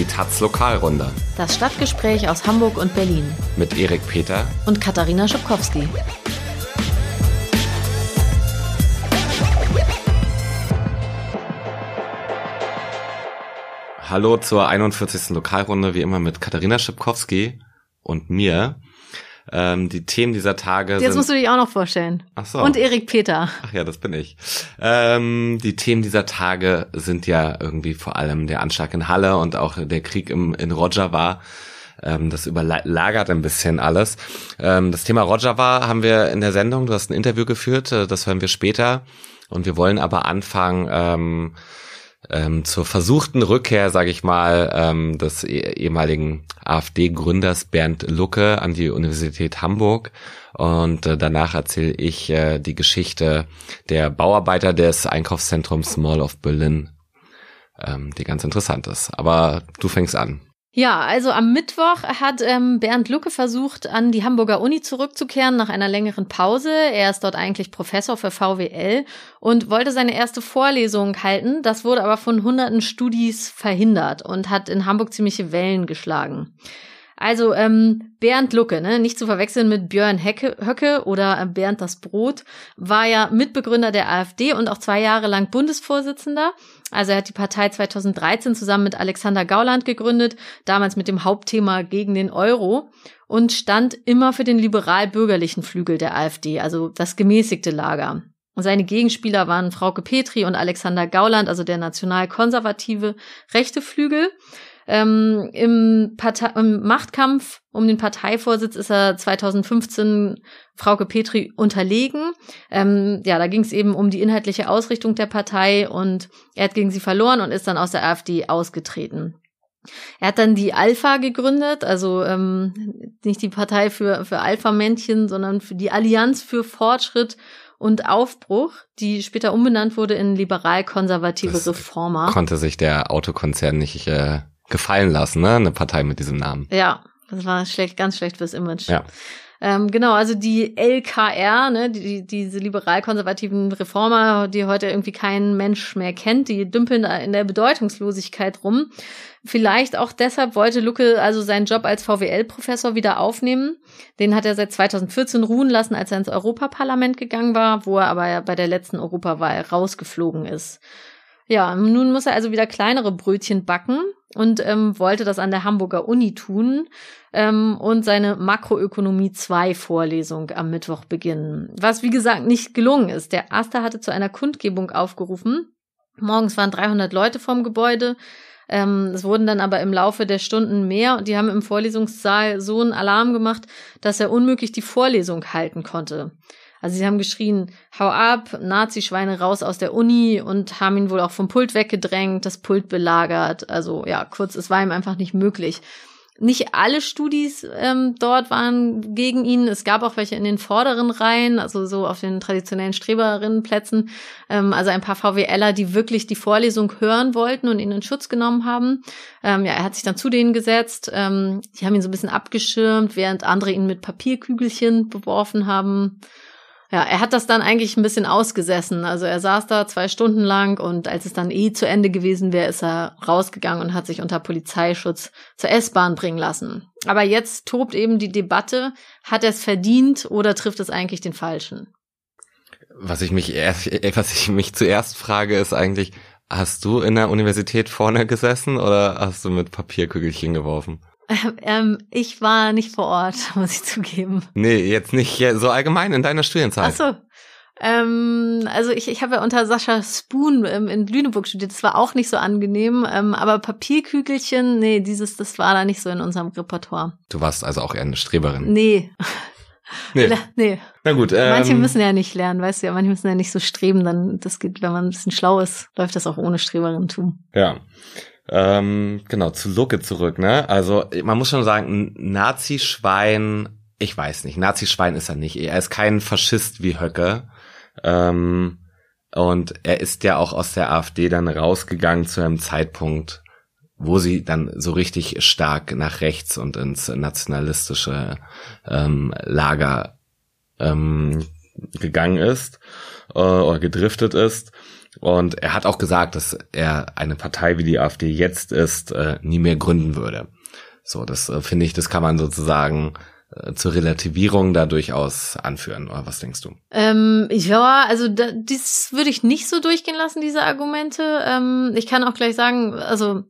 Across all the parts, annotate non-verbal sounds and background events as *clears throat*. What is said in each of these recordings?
Die Taz Lokalrunde. Das Stadtgespräch aus Hamburg und Berlin. Mit Erik Peter und Katharina Schubkowski. Hallo zur 41. Lokalrunde, wie immer mit Katharina Schipkowski und mir. Ähm, die Themen dieser Tage Jetzt sind, musst du dich auch noch vorstellen. Ach so. Und Erik Peter. Ach ja, das bin ich. Ähm, die Themen dieser Tage sind ja irgendwie vor allem der Anschlag in Halle und auch der Krieg im, in Rojava. Ähm, das überlagert ein bisschen alles. Ähm, das Thema Rojava haben wir in der Sendung. Du hast ein Interview geführt. Äh, das hören wir später. Und wir wollen aber anfangen, ähm, zur versuchten Rückkehr, sage ich mal, ähm, des eh ehemaligen AfD-Gründers Bernd Lucke an die Universität Hamburg. Und äh, danach erzähle ich äh, die Geschichte der Bauarbeiter des Einkaufszentrums Mall of Berlin, ähm, die ganz interessant ist. Aber du fängst an. Ja, also am Mittwoch hat ähm, Bernd Lucke versucht, an die Hamburger Uni zurückzukehren nach einer längeren Pause. Er ist dort eigentlich Professor für VWL und wollte seine erste Vorlesung halten. Das wurde aber von hunderten Studis verhindert und hat in Hamburg ziemliche Wellen geschlagen. Also ähm, Bernd Lucke, ne, nicht zu verwechseln mit Björn Hecke, Höcke oder Bernd das Brot, war ja Mitbegründer der AfD und auch zwei Jahre lang Bundesvorsitzender. Also er hat die Partei 2013 zusammen mit Alexander Gauland gegründet, damals mit dem Hauptthema gegen den Euro und stand immer für den liberal-bürgerlichen Flügel der AfD, also das gemäßigte Lager. Und seine Gegenspieler waren Frauke Petri und Alexander Gauland, also der national-konservative rechte Flügel. Ähm, im, Partei Im Machtkampf um den Parteivorsitz ist er 2015 Frauke Petri unterlegen. Ähm, ja, da ging es eben um die inhaltliche Ausrichtung der Partei und er hat gegen sie verloren und ist dann aus der AfD ausgetreten. Er hat dann die Alpha gegründet, also ähm, nicht die Partei für, für Alpha-Männchen, sondern für die Allianz für Fortschritt und Aufbruch, die später umbenannt wurde in liberal-konservative Reformer. Konnte sich der Autokonzern nicht äh, gefallen lassen, ne? Eine Partei mit diesem Namen. Ja, das war schlecht, ganz schlecht fürs Image. Ja. Ähm, genau, also die LKR, ne, die, diese liberal-konservativen Reformer, die heute irgendwie kein Mensch mehr kennt, die dümpeln da in der Bedeutungslosigkeit rum. Vielleicht auch deshalb wollte Lucke also seinen Job als VWL-Professor wieder aufnehmen. Den hat er seit 2014 ruhen lassen, als er ins Europaparlament gegangen war, wo er aber bei der letzten Europawahl rausgeflogen ist. Ja, nun muss er also wieder kleinere Brötchen backen und ähm, wollte das an der Hamburger Uni tun ähm, und seine Makroökonomie 2 Vorlesung am Mittwoch beginnen. Was wie gesagt nicht gelungen ist. Der Aster hatte zu einer Kundgebung aufgerufen. Morgens waren 300 Leute vorm Gebäude. Ähm, es wurden dann aber im Laufe der Stunden mehr und die haben im Vorlesungssaal so einen Alarm gemacht, dass er unmöglich die Vorlesung halten konnte. Also sie haben geschrien, hau ab, Nazi-Schweine raus aus der Uni und haben ihn wohl auch vom Pult weggedrängt, das Pult belagert. Also ja, kurz, es war ihm einfach nicht möglich. Nicht alle Studis ähm, dort waren gegen ihn. Es gab auch welche in den vorderen Reihen, also so auf den traditionellen Streberinnenplätzen. Ähm, also ein paar VWLer, die wirklich die Vorlesung hören wollten und ihn in Schutz genommen haben. Ähm, ja, er hat sich dann zu denen gesetzt. Ähm, die haben ihn so ein bisschen abgeschirmt, während andere ihn mit Papierkügelchen beworfen haben. Ja, er hat das dann eigentlich ein bisschen ausgesessen. Also er saß da zwei Stunden lang und als es dann eh zu Ende gewesen wäre, ist er rausgegangen und hat sich unter Polizeischutz zur S-Bahn bringen lassen. Aber jetzt tobt eben die Debatte, hat er es verdient oder trifft es eigentlich den Falschen? Was ich mich erst, *laughs* was ich mich zuerst frage, ist eigentlich, hast du in der Universität vorne gesessen oder hast du mit Papierkügelchen geworfen? *laughs* Ähm, ich war nicht vor Ort, *laughs* muss ich zugeben. Nee, jetzt nicht so allgemein in deiner Studienzeit. Ach so. Ähm, also ich, ich habe ja unter Sascha Spoon ähm, in Lüneburg studiert. Das war auch nicht so angenehm. Ähm, aber Papierkügelchen, nee, dieses, das war da nicht so in unserem Repertoire. Du warst also auch eher eine Streberin. Nee. *laughs* Nee. nee. Na gut. Ähm, manche müssen ja nicht lernen, weißt du ja, manche müssen ja nicht so streben, dann das geht, wenn man ein bisschen schlau ist, läuft das auch ohne Streberin-Tum. Ja. Ähm, genau, zu Lucke zurück, ne? Also man muss schon sagen, Nazi-Schwein, ich weiß nicht, Nazi-Schwein ist er nicht. Er ist kein Faschist wie Höcke. Ähm, und er ist ja auch aus der AfD dann rausgegangen zu einem Zeitpunkt, wo sie dann so richtig stark nach rechts und ins nationalistische ähm, Lager ähm, gegangen ist äh, oder gedriftet ist. Und er hat auch gesagt, dass er eine Partei wie die AfD jetzt ist, äh, nie mehr gründen würde. So, das äh, finde ich, das kann man sozusagen äh, zur Relativierung da durchaus anführen. Oder was denkst du? Ähm, ja, also da, das würde ich nicht so durchgehen lassen, diese Argumente. Ähm, ich kann auch gleich sagen, also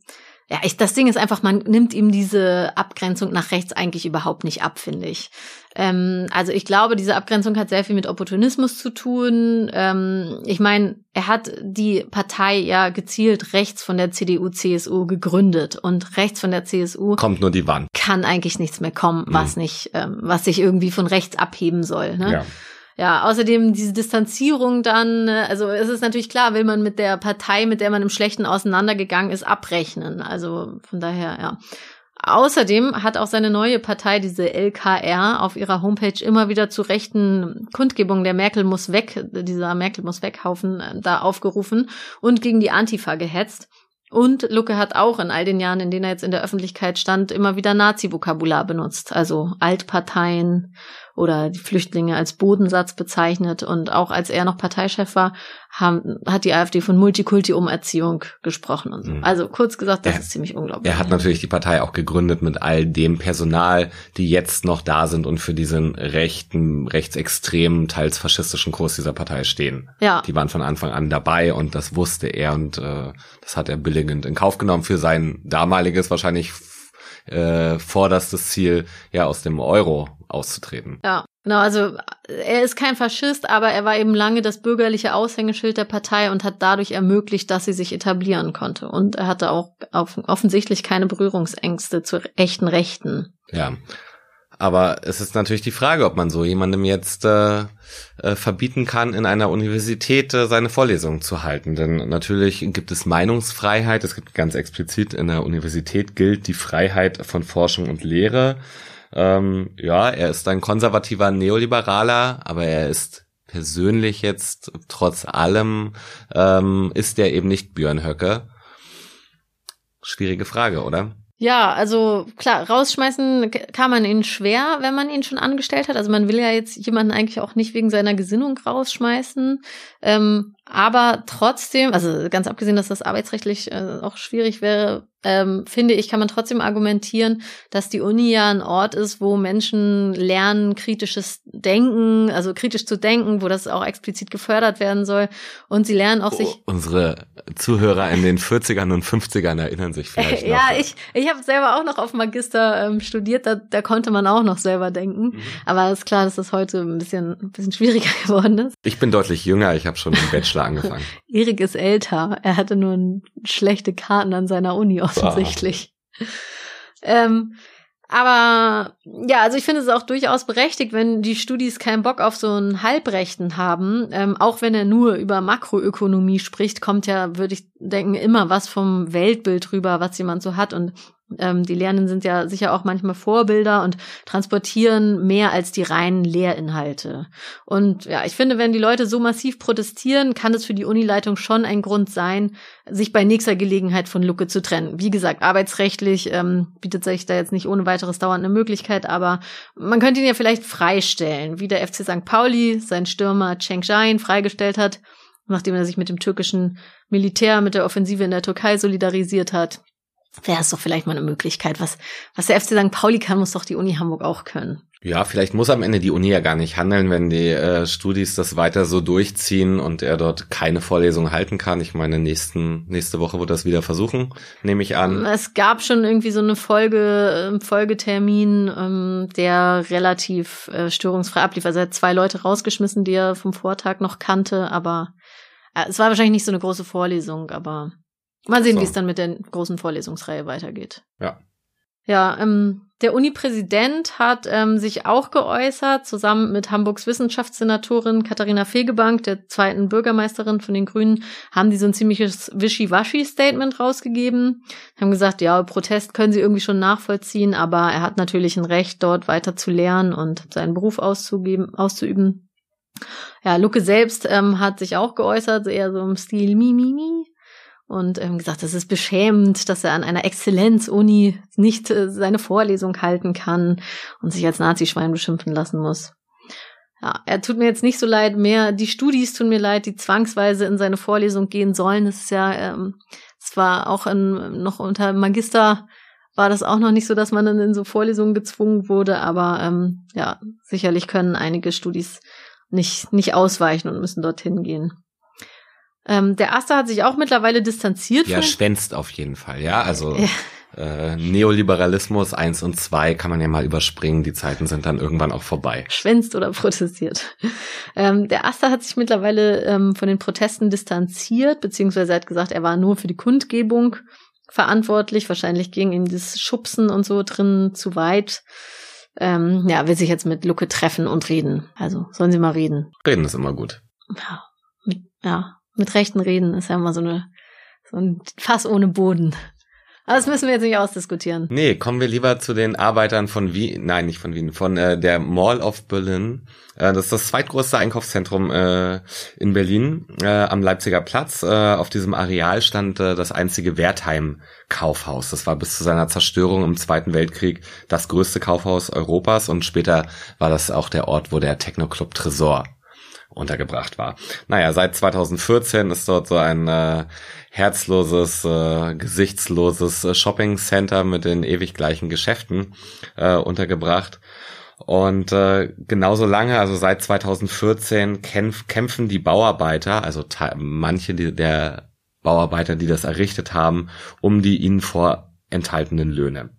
ja, ich, das Ding ist einfach, man nimmt ihm diese Abgrenzung nach rechts eigentlich überhaupt nicht ab, finde ich. Ähm, also ich glaube, diese Abgrenzung hat sehr viel mit Opportunismus zu tun. Ähm, ich meine, er hat die Partei ja gezielt rechts von der CDU-CSU gegründet und rechts von der CSU kommt nur die Wand. Kann eigentlich nichts mehr kommen, was mhm. nicht, ähm, was sich irgendwie von rechts abheben soll. Ne? Ja. Ja, außerdem diese Distanzierung dann, also es ist natürlich klar, will man mit der Partei, mit der man im Schlechten auseinandergegangen ist, abrechnen. Also von daher, ja. Außerdem hat auch seine neue Partei, diese LKR, auf ihrer Homepage immer wieder zu rechten Kundgebungen der Merkel muss weg, dieser Merkel muss weghaufen, äh, da aufgerufen und gegen die Antifa gehetzt. Und Lucke hat auch in all den Jahren, in denen er jetzt in der Öffentlichkeit stand, immer wieder Nazi-Vokabular benutzt. Also Altparteien oder die Flüchtlinge als Bodensatz bezeichnet. Und auch als er noch Parteichef war, haben, hat die AfD von Multikulti-Umerziehung gesprochen und so. Mhm. Also kurz gesagt, das er, ist ziemlich unglaublich. Er hat natürlich die Partei auch gegründet mit all dem Personal, die jetzt noch da sind und für diesen rechten, rechtsextremen, teils faschistischen Kurs dieser Partei stehen. Ja. Die waren von Anfang an dabei und das wusste er und äh, das hat er billigend in Kauf genommen für sein damaliges wahrscheinlich äh, vorderstes Ziel, ja, aus dem Euro auszutreten. Ja, genau. Also er ist kein Faschist, aber er war eben lange das bürgerliche Aushängeschild der Partei und hat dadurch ermöglicht, dass sie sich etablieren konnte. Und er hatte auch offensichtlich keine Berührungsängste zu echten Rechten. Ja. Aber es ist natürlich die Frage, ob man so jemandem jetzt äh, äh, verbieten kann, in einer Universität äh, seine Vorlesungen zu halten. Denn natürlich gibt es Meinungsfreiheit. Es gibt ganz explizit in der Universität gilt die Freiheit von Forschung und Lehre. Ähm, ja, er ist ein konservativer Neoliberaler, aber er ist persönlich jetzt trotz allem ähm, ist er eben nicht Björn Höcke. Schwierige Frage, oder? Ja, also klar, rausschmeißen kann man ihn schwer, wenn man ihn schon angestellt hat. Also man will ja jetzt jemanden eigentlich auch nicht wegen seiner Gesinnung rausschmeißen. Ähm, aber trotzdem, also ganz abgesehen, dass das arbeitsrechtlich äh, auch schwierig wäre, ähm, finde ich, kann man trotzdem argumentieren, dass die Uni ja ein Ort ist, wo Menschen lernen, kritisches Denken, also kritisch zu denken, wo das auch explizit gefördert werden soll. Und sie lernen auch oh, sich. Unsere Zuhörer in den 40ern und 50ern erinnern sich vielleicht. Äh, *laughs* ja, ich, ich habe selber auch noch auf Magister ähm, studiert, da, da konnte man auch noch selber denken. Mhm. Aber es ist klar, dass das heute ein bisschen, ein bisschen schwieriger *laughs* geworden ist. Ich bin deutlich jünger, ich habe schon im Bachelor *laughs* Bachelor angefangen. *laughs* Erik ist älter. Er hatte nur schlechte Karten an seiner Uni offensichtlich. Ähm, aber ja, also ich finde es auch durchaus berechtigt, wenn die Studis keinen Bock auf so einen Halbrechten haben. Ähm, auch wenn er nur über Makroökonomie spricht, kommt ja, würde ich denken, immer was vom Weltbild rüber, was jemand so hat. Und ähm, die Lernenden sind ja sicher auch manchmal Vorbilder und transportieren mehr als die reinen Lehrinhalte. Und ja, ich finde, wenn die Leute so massiv protestieren, kann es für die Unileitung schon ein Grund sein, sich bei nächster Gelegenheit von Lucke zu trennen. Wie gesagt, arbeitsrechtlich ähm, bietet sich da jetzt nicht ohne weiteres dauernd eine Möglichkeit, aber man könnte ihn ja vielleicht freistellen, wie der FC St. Pauli seinen Stürmer Cenk Jain freigestellt hat, nachdem er sich mit dem türkischen Militär mit der Offensive in der Türkei solidarisiert hat wäre es doch vielleicht mal eine Möglichkeit. Was, was der FC St. Pauli kann, muss doch die Uni Hamburg auch können. Ja, vielleicht muss am Ende die Uni ja gar nicht handeln, wenn die äh, Studis das weiter so durchziehen und er dort keine Vorlesung halten kann. Ich meine, nächsten, nächste Woche wird das wieder versuchen, nehme ich an. Es gab schon irgendwie so eine Folge, äh, Folgetermin, ähm, der relativ äh, störungsfrei ablief. Also er hat zwei Leute rausgeschmissen, die er vom Vortag noch kannte, aber äh, es war wahrscheinlich nicht so eine große Vorlesung, aber Mal sehen, so. wie es dann mit der großen Vorlesungsreihe weitergeht. Ja. Ja, ähm, der Uni-Präsident hat ähm, sich auch geäußert, zusammen mit Hamburgs Wissenschaftssenatorin Katharina Fegebank, der zweiten Bürgermeisterin von den Grünen, haben die so ein ziemliches Wischiwaschi-Statement rausgegeben. Haben gesagt, ja, Protest können sie irgendwie schon nachvollziehen, aber er hat natürlich ein Recht, dort weiter zu lernen und seinen Beruf auszugeben, auszuüben. Ja, Lucke selbst ähm, hat sich auch geäußert, eher so im Stil mi, mi, mi und ähm, gesagt, das ist beschämend, dass er an einer Exzellenz-Uni nicht äh, seine Vorlesung halten kann und sich als Nazischwein beschimpfen lassen muss. ja, er tut mir jetzt nicht so leid, mehr die Studis tun mir leid, die zwangsweise in seine Vorlesung gehen sollen. Das ist ja, ähm, es war auch in, noch unter Magister war das auch noch nicht so, dass man dann in so Vorlesungen gezwungen wurde, aber ähm, ja, sicherlich können einige Studis nicht, nicht ausweichen und müssen dorthin gehen. Ähm, der Aster hat sich auch mittlerweile distanziert. Ja, schwänzt auf jeden Fall, ja. Also ja. Äh, Neoliberalismus eins und zwei kann man ja mal überspringen. Die Zeiten sind dann irgendwann auch vorbei. Schwänzt oder *laughs* protestiert. Ähm, der Aster hat sich mittlerweile ähm, von den Protesten distanziert, beziehungsweise hat gesagt, er war nur für die Kundgebung verantwortlich. Wahrscheinlich ging ihm das Schubsen und so drin zu weit. Ähm, ja, will sich jetzt mit Lucke treffen und reden. Also sollen sie mal reden. Reden ist immer gut. Ja, ja, mit rechten Reden ist ja immer so eine so ein Fass ohne Boden. Aber das müssen wir jetzt nicht ausdiskutieren. Nee, kommen wir lieber zu den Arbeitern von Wien, nein, nicht von Wien, von äh, der Mall of Berlin. Äh, das ist das zweitgrößte Einkaufszentrum äh, in Berlin äh, am Leipziger Platz. Äh, auf diesem Areal stand äh, das einzige Wertheim-Kaufhaus. Das war bis zu seiner Zerstörung im Zweiten Weltkrieg das größte Kaufhaus Europas und später war das auch der Ort, wo der Techno-Club Tresor untergebracht war. Naja, seit 2014 ist dort so ein äh, herzloses, äh, gesichtsloses Shopping Center mit den ewig gleichen Geschäften äh, untergebracht. Und äh, genauso lange, also seit 2014, kämpf, kämpfen die Bauarbeiter, also manche die, der Bauarbeiter, die das errichtet haben, um die ihnen vorenthaltenen Löhne.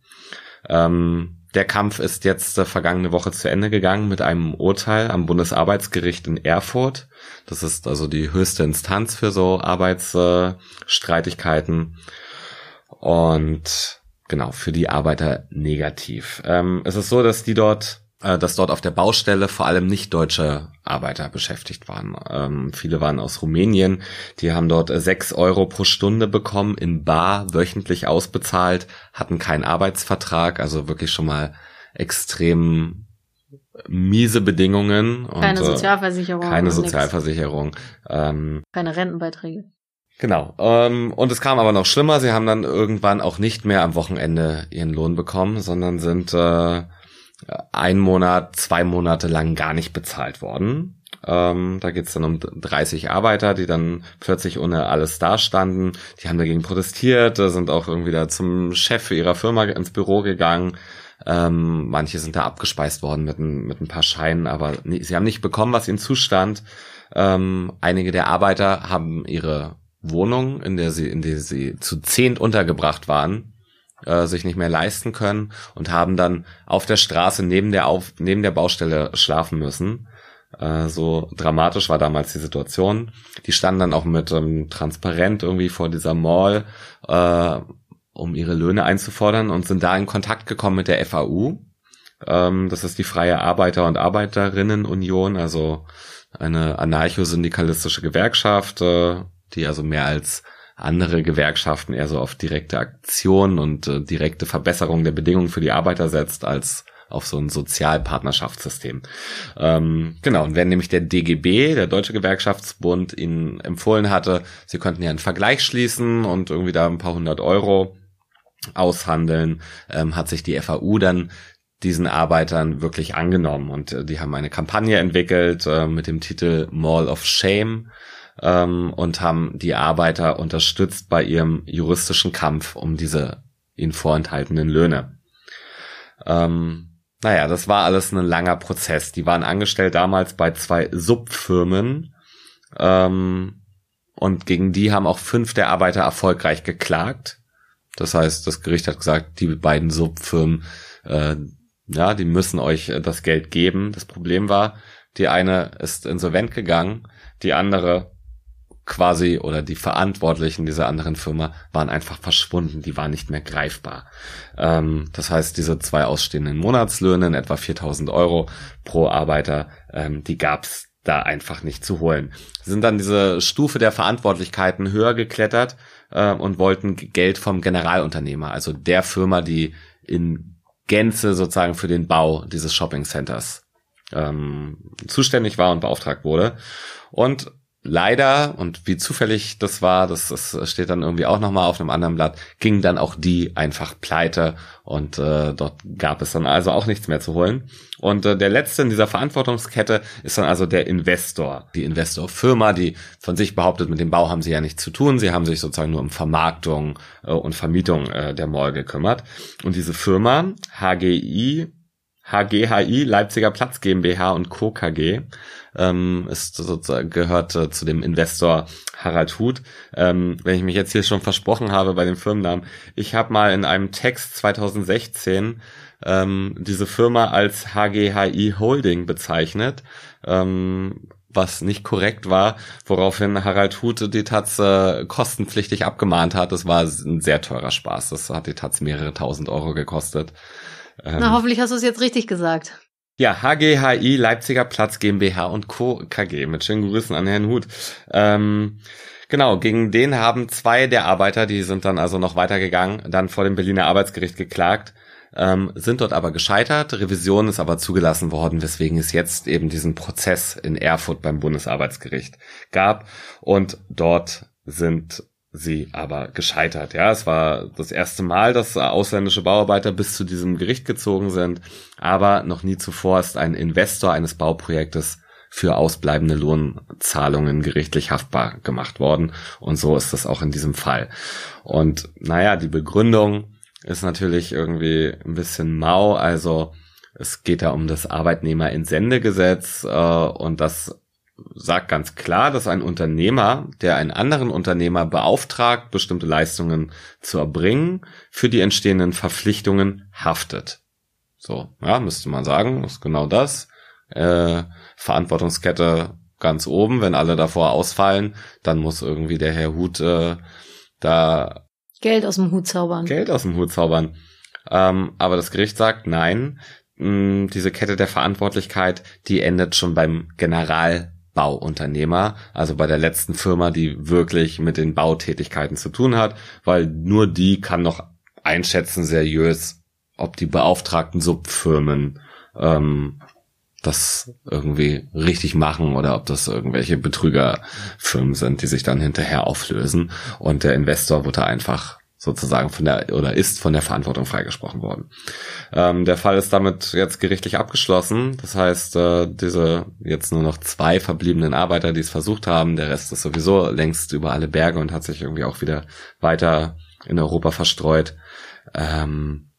Ähm, der Kampf ist jetzt äh, vergangene Woche zu Ende gegangen mit einem Urteil am Bundesarbeitsgericht in Erfurt. Das ist also die höchste Instanz für so Arbeitsstreitigkeiten. Äh, und genau, für die Arbeiter negativ. Ähm, es ist so, dass die dort dass dort auf der Baustelle vor allem nicht deutsche Arbeiter beschäftigt waren. Ähm, viele waren aus Rumänien, die haben dort sechs Euro pro Stunde bekommen, in Bar wöchentlich ausbezahlt, hatten keinen Arbeitsvertrag, also wirklich schon mal extrem miese Bedingungen. Keine und, äh, Sozialversicherung. Keine Sozialversicherung. Ähm, keine Rentenbeiträge. Genau. Ähm, und es kam aber noch schlimmer. Sie haben dann irgendwann auch nicht mehr am Wochenende ihren Lohn bekommen, sondern sind äh, ein Monat, zwei Monate lang gar nicht bezahlt worden. Ähm, da geht's dann um 30 Arbeiter, die dann plötzlich ohne alles dastanden. Die haben dagegen protestiert, sind auch irgendwie da zum Chef ihrer Firma ins Büro gegangen. Ähm, manche sind da abgespeist worden mit ein, mit ein paar Scheinen, aber nie, sie haben nicht bekommen, was ihnen zustand. Ähm, einige der Arbeiter haben ihre Wohnung, in der sie, in der sie zu zehnt untergebracht waren, äh, sich nicht mehr leisten können und haben dann auf der Straße neben der auf neben der Baustelle schlafen müssen. Äh, so dramatisch war damals die Situation. Die standen dann auch mit ähm, transparent irgendwie vor dieser Mall, äh, um ihre Löhne einzufordern und sind da in Kontakt gekommen mit der FAU. Ähm, das ist die Freie Arbeiter- und Arbeiterinnenunion, also eine anarcho-syndikalistische Gewerkschaft, äh, die also mehr als andere Gewerkschaften eher so auf direkte Aktion und äh, direkte Verbesserung der Bedingungen für die Arbeiter setzt, als auf so ein Sozialpartnerschaftssystem. Ähm, genau, und wenn nämlich der DGB, der Deutsche Gewerkschaftsbund, ihnen empfohlen hatte, sie könnten ja einen Vergleich schließen und irgendwie da ein paar hundert Euro aushandeln, ähm, hat sich die FAU dann diesen Arbeitern wirklich angenommen und äh, die haben eine Kampagne entwickelt äh, mit dem Titel Mall of Shame ähm, und haben die Arbeiter unterstützt bei ihrem juristischen Kampf um diese ihnen vorenthaltenen Löhne. Ähm, naja, das war alles ein langer Prozess. Die waren angestellt damals bei zwei Subfirmen ähm, und gegen die haben auch fünf der Arbeiter erfolgreich geklagt. Das heißt, das Gericht hat gesagt, die beiden Subfirmen, äh, ja, die müssen euch das Geld geben. Das Problem war, die eine ist insolvent gegangen, die andere quasi oder die Verantwortlichen dieser anderen Firma waren einfach verschwunden, die waren nicht mehr greifbar. Ähm, das heißt, diese zwei ausstehenden Monatslöhne in etwa 4000 Euro pro Arbeiter, ähm, die gab's da einfach nicht zu holen. Sie sind dann diese Stufe der Verantwortlichkeiten höher geklettert äh, und wollten Geld vom Generalunternehmer, also der Firma, die in Gänze sozusagen für den Bau dieses Shopping Centers ähm, zuständig war und beauftragt wurde. Und leider, und wie zufällig das war, das, das steht dann irgendwie auch nochmal auf einem anderen Blatt, ging dann auch die einfach pleite und äh, dort gab es dann also auch nichts mehr zu holen. Und äh, der letzte in dieser Verantwortungskette ist dann also der Investor. Die Investorfirma, die von sich behauptet, mit dem Bau haben sie ja nichts zu tun. Sie haben sich sozusagen nur um Vermarktung äh, und Vermietung äh, der Mall gekümmert. Und diese Firma, HGI, HGHI, Leipziger Platz GmbH und Co. KG, ähm, ist sozusagen gehört äh, zu dem Investor Harald Huth. Ähm, wenn ich mich jetzt hier schon versprochen habe bei dem Firmennamen, ich habe mal in einem Text 2016 ähm, diese Firma als HGHI Holding bezeichnet. Ähm, was nicht korrekt war, woraufhin Harald Huth die Taz äh, kostenpflichtig abgemahnt hat. Das war ein sehr teurer Spaß. Das hat die Taz mehrere tausend Euro gekostet. Ähm, Na, hoffentlich hast du es jetzt richtig gesagt. Ja, HGHI Leipziger Platz GmbH und Co. KG mit schönen Grüßen an Herrn Huth. Ähm, genau, gegen den haben zwei der Arbeiter, die sind dann also noch weitergegangen, dann vor dem Berliner Arbeitsgericht geklagt, ähm, sind dort aber gescheitert. Revision ist aber zugelassen worden, weswegen es jetzt eben diesen Prozess in Erfurt beim Bundesarbeitsgericht gab und dort sind sie aber gescheitert. Ja, es war das erste Mal, dass ausländische Bauarbeiter bis zu diesem Gericht gezogen sind, aber noch nie zuvor ist ein Investor eines Bauprojektes für ausbleibende Lohnzahlungen gerichtlich haftbar gemacht worden. Und so ist das auch in diesem Fall. Und naja, die Begründung ist natürlich irgendwie ein bisschen mau. Also es geht da um das Arbeitnehmerentsendegesetz äh, und das sagt ganz klar, dass ein Unternehmer, der einen anderen Unternehmer beauftragt, bestimmte Leistungen zu erbringen, für die entstehenden Verpflichtungen haftet. So, ja, müsste man sagen, ist genau das. Äh, Verantwortungskette ganz oben, wenn alle davor ausfallen, dann muss irgendwie der Herr Hut äh, da Geld aus dem Hut zaubern. Geld aus dem Hut zaubern. Ähm, aber das Gericht sagt, nein, mh, diese Kette der Verantwortlichkeit, die endet schon beim General Bauunternehmer, also bei der letzten Firma, die wirklich mit den Bautätigkeiten zu tun hat, weil nur die kann noch einschätzen seriös, ob die beauftragten Subfirmen ähm, das irgendwie richtig machen oder ob das irgendwelche Betrügerfirmen sind, die sich dann hinterher auflösen. Und der Investor wurde einfach sozusagen von der oder ist von der Verantwortung freigesprochen worden. Ähm, der Fall ist damit jetzt gerichtlich abgeschlossen. Das heißt, äh, diese jetzt nur noch zwei verbliebenen Arbeiter, die es versucht haben, der Rest ist sowieso längst über alle Berge und hat sich irgendwie auch wieder weiter in Europa verstreut, ähm,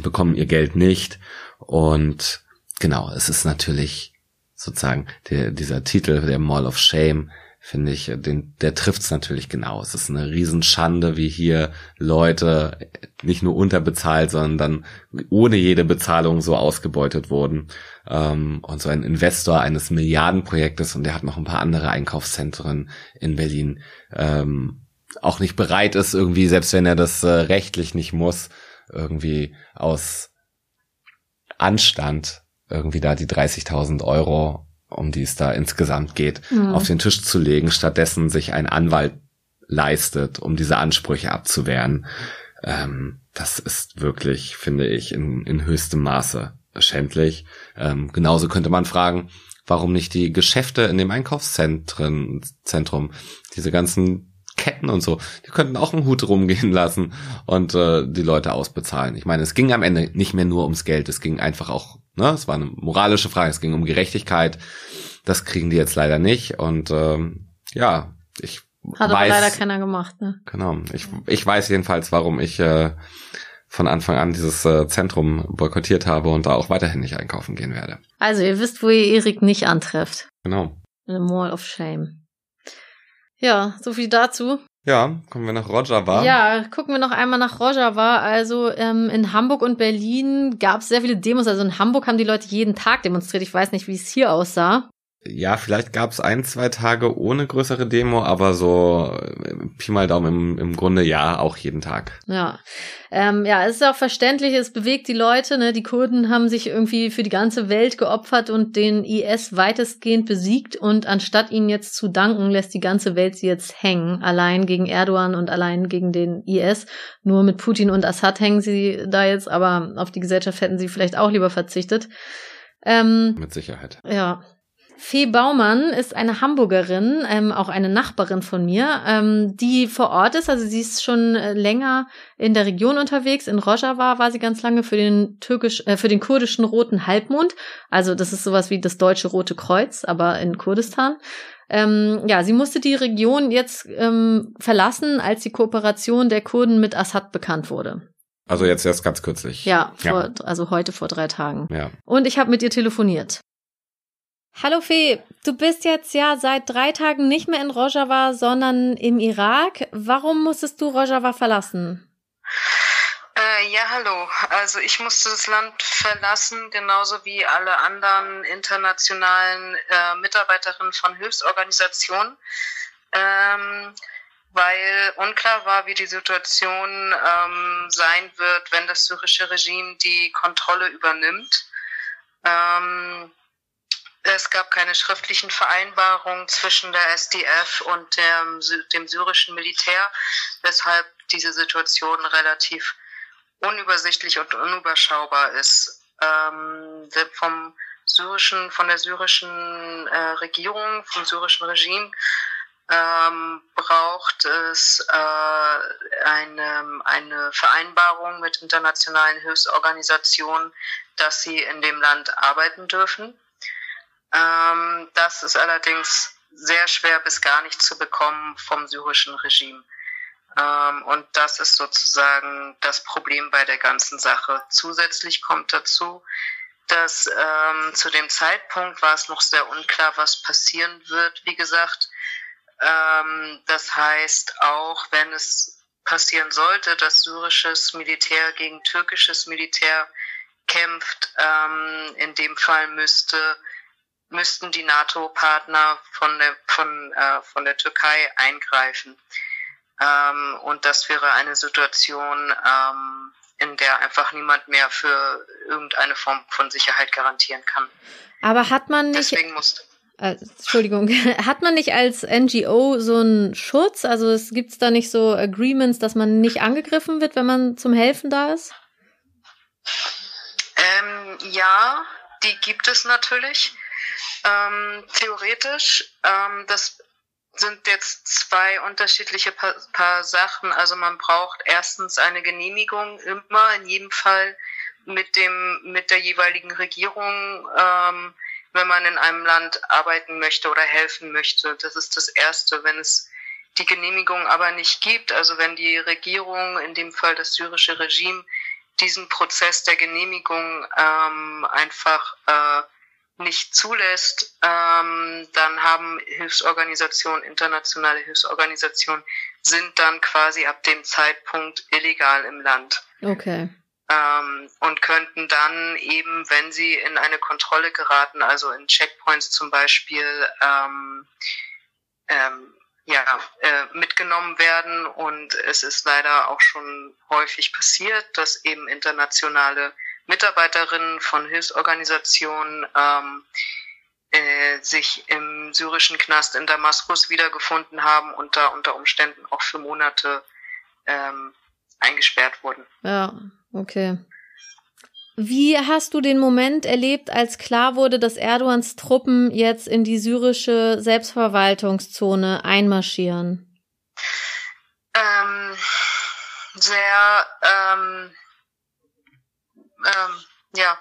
bekommen ihr Geld nicht. Und genau, es ist natürlich sozusagen der, dieser Titel, der Mall of Shame, finde ich, den, der trifft's natürlich genau. Es ist eine Riesenschande, wie hier Leute nicht nur unterbezahlt, sondern dann ohne jede Bezahlung so ausgebeutet wurden. Ähm, und so ein Investor eines Milliardenprojektes und der hat noch ein paar andere Einkaufszentren in Berlin, ähm, auch nicht bereit ist, irgendwie, selbst wenn er das äh, rechtlich nicht muss, irgendwie aus Anstand irgendwie da die 30.000 Euro um die es da insgesamt geht, mhm. auf den Tisch zu legen, stattdessen sich ein Anwalt leistet, um diese Ansprüche abzuwehren. Ähm, das ist wirklich, finde ich, in, in höchstem Maße schändlich. Ähm, genauso könnte man fragen, warum nicht die Geschäfte in dem Einkaufszentren, Zentrum, diese ganzen Ketten und so, die könnten auch einen Hut rumgehen *laughs* lassen und äh, die Leute ausbezahlen. Ich meine, es ging am Ende nicht mehr nur ums Geld, es ging einfach auch Ne? Es war eine moralische Frage, es ging um Gerechtigkeit. Das kriegen die jetzt leider nicht. Und ähm, ja, ich hat weiß, aber leider keiner gemacht. Ne? Genau. Ich, ich weiß jedenfalls, warum ich äh, von Anfang an dieses äh, Zentrum boykottiert habe und da auch weiterhin nicht einkaufen gehen werde. Also ihr wisst, wo ihr Erik nicht antrefft. Genau. In the Mall of Shame. Ja, so viel dazu. Ja, kommen wir nach Rojava. Ja, gucken wir noch einmal nach Rojava. Also ähm, in Hamburg und Berlin gab es sehr viele Demos. Also in Hamburg haben die Leute jeden Tag demonstriert. Ich weiß nicht, wie es hier aussah ja, vielleicht gab es ein, zwei Tage ohne größere Demo, aber so äh, Pi mal Daumen im, im Grunde ja, auch jeden Tag. Ja. Ähm, ja, es ist auch verständlich, es bewegt die Leute, ne? Die Kurden haben sich irgendwie für die ganze Welt geopfert und den IS weitestgehend besiegt und anstatt ihnen jetzt zu danken, lässt die ganze Welt sie jetzt hängen, allein gegen Erdogan und allein gegen den IS. Nur mit Putin und Assad hängen sie da jetzt, aber auf die Gesellschaft hätten sie vielleicht auch lieber verzichtet. Ähm, mit Sicherheit. Ja, Fee Baumann ist eine Hamburgerin, ähm, auch eine Nachbarin von mir, ähm, die vor Ort ist. Also sie ist schon äh, länger in der Region unterwegs. In Rojava war sie ganz lange für den türkisch, äh, für den kurdischen Roten Halbmond. Also das ist sowas wie das deutsche Rote Kreuz, aber in Kurdistan. Ähm, ja, sie musste die Region jetzt ähm, verlassen, als die Kooperation der Kurden mit Assad bekannt wurde. Also jetzt erst ganz kürzlich. Ja, vor, ja. also heute vor drei Tagen. Ja. Und ich habe mit ihr telefoniert. Hallo Fee, du bist jetzt ja seit drei Tagen nicht mehr in Rojava, sondern im Irak. Warum musstest du Rojava verlassen? Äh, ja, hallo. Also ich musste das Land verlassen, genauso wie alle anderen internationalen äh, Mitarbeiterinnen von Hilfsorganisationen, ähm, weil unklar war, wie die Situation ähm, sein wird, wenn das syrische Regime die Kontrolle übernimmt. Ähm, es gab keine schriftlichen Vereinbarungen zwischen der SDF und dem, dem syrischen Militär, weshalb diese Situation relativ unübersichtlich und unüberschaubar ist. Ähm, vom syrischen, von der syrischen äh, Regierung, vom syrischen Regime ähm, braucht es äh, eine, eine Vereinbarung mit internationalen Hilfsorganisationen, dass sie in dem Land arbeiten dürfen. Ähm, das ist allerdings sehr schwer bis gar nicht zu bekommen vom syrischen Regime. Ähm, und das ist sozusagen das Problem bei der ganzen Sache. Zusätzlich kommt dazu, dass ähm, zu dem Zeitpunkt war es noch sehr unklar, was passieren wird. Wie gesagt, ähm, das heißt, auch wenn es passieren sollte, dass syrisches Militär gegen türkisches Militär kämpft, ähm, in dem Fall müsste müssten die NATO-Partner von der, von, äh, von der Türkei eingreifen. Ähm, und das wäre eine Situation, ähm, in der einfach niemand mehr für irgendeine Form von Sicherheit garantieren kann. Aber hat man nicht. Deswegen musste. Äh, Entschuldigung, *laughs* hat man nicht als NGO so einen Schutz? Also es gibt da nicht so Agreements, dass man nicht angegriffen wird, wenn man zum Helfen da ist? Ähm, ja, die gibt es natürlich. Ähm, theoretisch, ähm, das sind jetzt zwei unterschiedliche paar, paar, Sachen. Also man braucht erstens eine Genehmigung immer in jedem Fall mit dem mit der jeweiligen Regierung, ähm, wenn man in einem Land arbeiten möchte oder helfen möchte. Das ist das Erste. Wenn es die Genehmigung aber nicht gibt, also wenn die Regierung, in dem Fall das syrische Regime, diesen Prozess der Genehmigung ähm, einfach äh, nicht zulässt, ähm, dann haben Hilfsorganisationen, internationale Hilfsorganisationen, sind dann quasi ab dem Zeitpunkt illegal im Land. Okay. Ähm, und könnten dann eben, wenn sie in eine Kontrolle geraten, also in Checkpoints zum Beispiel, ähm, ähm, ja, äh, mitgenommen werden. Und es ist leider auch schon häufig passiert, dass eben internationale Mitarbeiterinnen von Hilfsorganisationen ähm, äh, sich im syrischen Knast in Damaskus wiedergefunden haben und da unter Umständen auch für Monate ähm, eingesperrt wurden. Ja, okay. Wie hast du den Moment erlebt, als klar wurde, dass Erdogans Truppen jetzt in die syrische Selbstverwaltungszone einmarschieren? Ähm, sehr ähm, ähm, ja,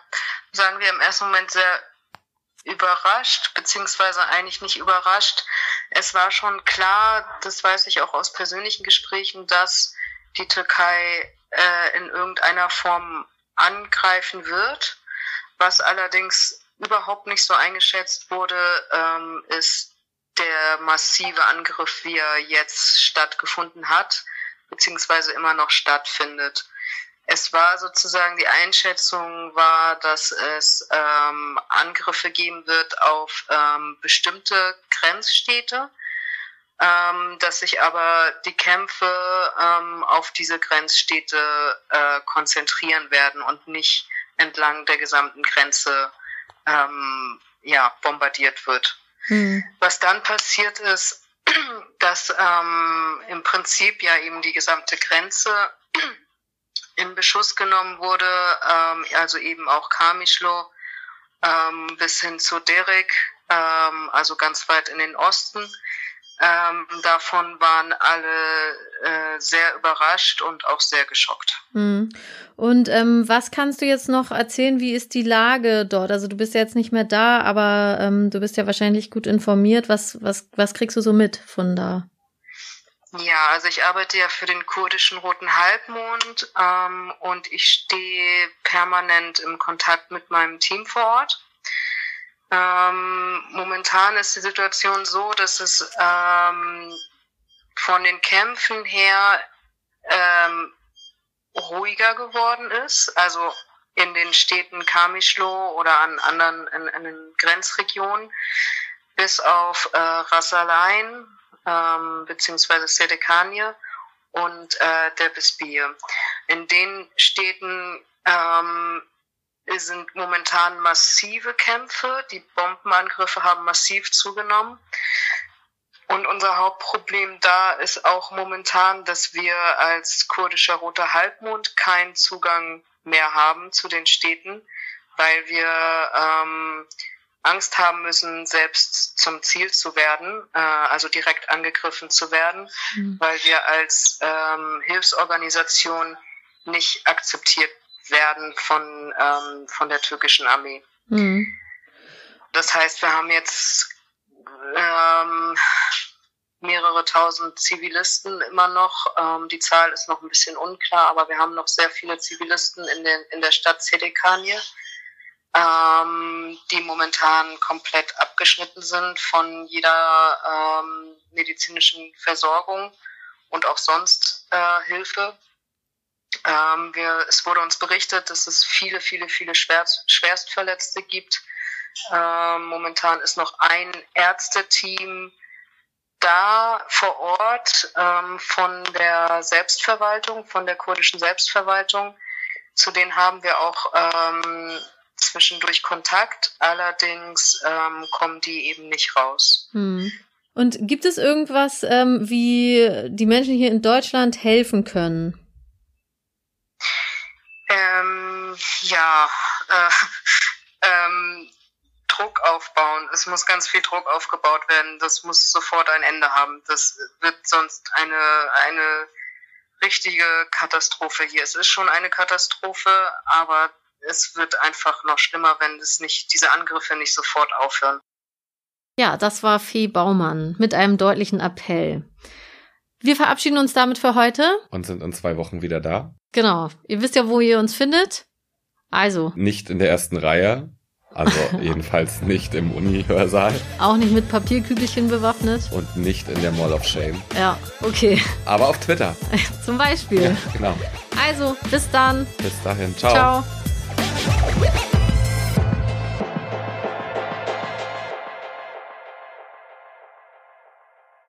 sagen wir im ersten Moment sehr überrascht, beziehungsweise eigentlich nicht überrascht. Es war schon klar, das weiß ich auch aus persönlichen Gesprächen, dass die Türkei äh, in irgendeiner Form angreifen wird. Was allerdings überhaupt nicht so eingeschätzt wurde, ähm, ist der massive Angriff, wie er jetzt stattgefunden hat, beziehungsweise immer noch stattfindet. Es war sozusagen die Einschätzung war, dass es ähm, Angriffe geben wird auf ähm, bestimmte Grenzstädte, ähm, dass sich aber die Kämpfe ähm, auf diese Grenzstädte äh, konzentrieren werden und nicht entlang der gesamten Grenze ähm, ja, bombardiert wird. Mhm. Was dann passiert ist, *clears throat* dass ähm, im Prinzip ja eben die gesamte Grenze in Beschuss genommen wurde, ähm, also eben auch Kamischlo ähm, bis hin zu Derek, ähm, also ganz weit in den Osten. Ähm, davon waren alle äh, sehr überrascht und auch sehr geschockt. Mhm. Und ähm, was kannst du jetzt noch erzählen? Wie ist die Lage dort? Also du bist ja jetzt nicht mehr da, aber ähm, du bist ja wahrscheinlich gut informiert. Was, was, was kriegst du so mit von da? Ja, also ich arbeite ja für den kurdischen Roten Halbmond ähm, und ich stehe permanent im Kontakt mit meinem Team vor Ort. Ähm, momentan ist die Situation so, dass es ähm, von den Kämpfen her ähm, ruhiger geworden ist. Also in den Städten Kamischlo oder an anderen in, in den Grenzregionen, bis auf äh, Rassalein ähm, beziehungsweise Sedekanie und äh, der Bisbir. In den Städten ähm, sind momentan massive Kämpfe. Die Bombenangriffe haben massiv zugenommen. Und unser Hauptproblem da ist auch momentan, dass wir als kurdischer Roter Halbmond keinen Zugang mehr haben zu den Städten, weil wir ähm, Angst haben müssen, selbst zum Ziel zu werden, äh, also direkt angegriffen zu werden, mhm. weil wir als ähm, Hilfsorganisation nicht akzeptiert werden von, ähm, von der türkischen Armee. Mhm. Das heißt, wir haben jetzt ähm, mehrere tausend Zivilisten immer noch. Ähm, die Zahl ist noch ein bisschen unklar, aber wir haben noch sehr viele Zivilisten in, den, in der Stadt Sedekanie, ähm, die momentan komplett abgeschnitten sind von jeder ähm, medizinischen Versorgung und auch sonst äh, Hilfe. Ähm, wir, es wurde uns berichtet, dass es viele, viele, viele Schwerst, Schwerstverletzte gibt. Ähm, momentan ist noch ein Ärzteteam da vor Ort ähm, von der Selbstverwaltung, von der kurdischen Selbstverwaltung. Zu denen haben wir auch ähm, zwischendurch Kontakt, allerdings ähm, kommen die eben nicht raus. Hm. Und gibt es irgendwas, ähm, wie die Menschen hier in Deutschland helfen können? Ähm, ja, *laughs* äh, ähm, Druck aufbauen. Es muss ganz viel Druck aufgebaut werden. Das muss sofort ein Ende haben. Das wird sonst eine, eine richtige Katastrophe hier. Es ist schon eine Katastrophe, aber es wird einfach noch schlimmer, wenn es nicht, diese Angriffe nicht sofort aufhören. Ja, das war Fee Baumann mit einem deutlichen Appell. Wir verabschieden uns damit für heute. Und sind in zwei Wochen wieder da. Genau. Ihr wisst ja, wo ihr uns findet. Also. Nicht in der ersten Reihe. Also *laughs* jedenfalls nicht im Uni-Hörsaal. Auch nicht mit Papierkügelchen bewaffnet. Und nicht in der Mall of Shame. Ja, okay. Aber auf Twitter. *laughs* Zum Beispiel. Ja, genau. Also, bis dann. Bis dahin. Ciao. Ciao. Whip it.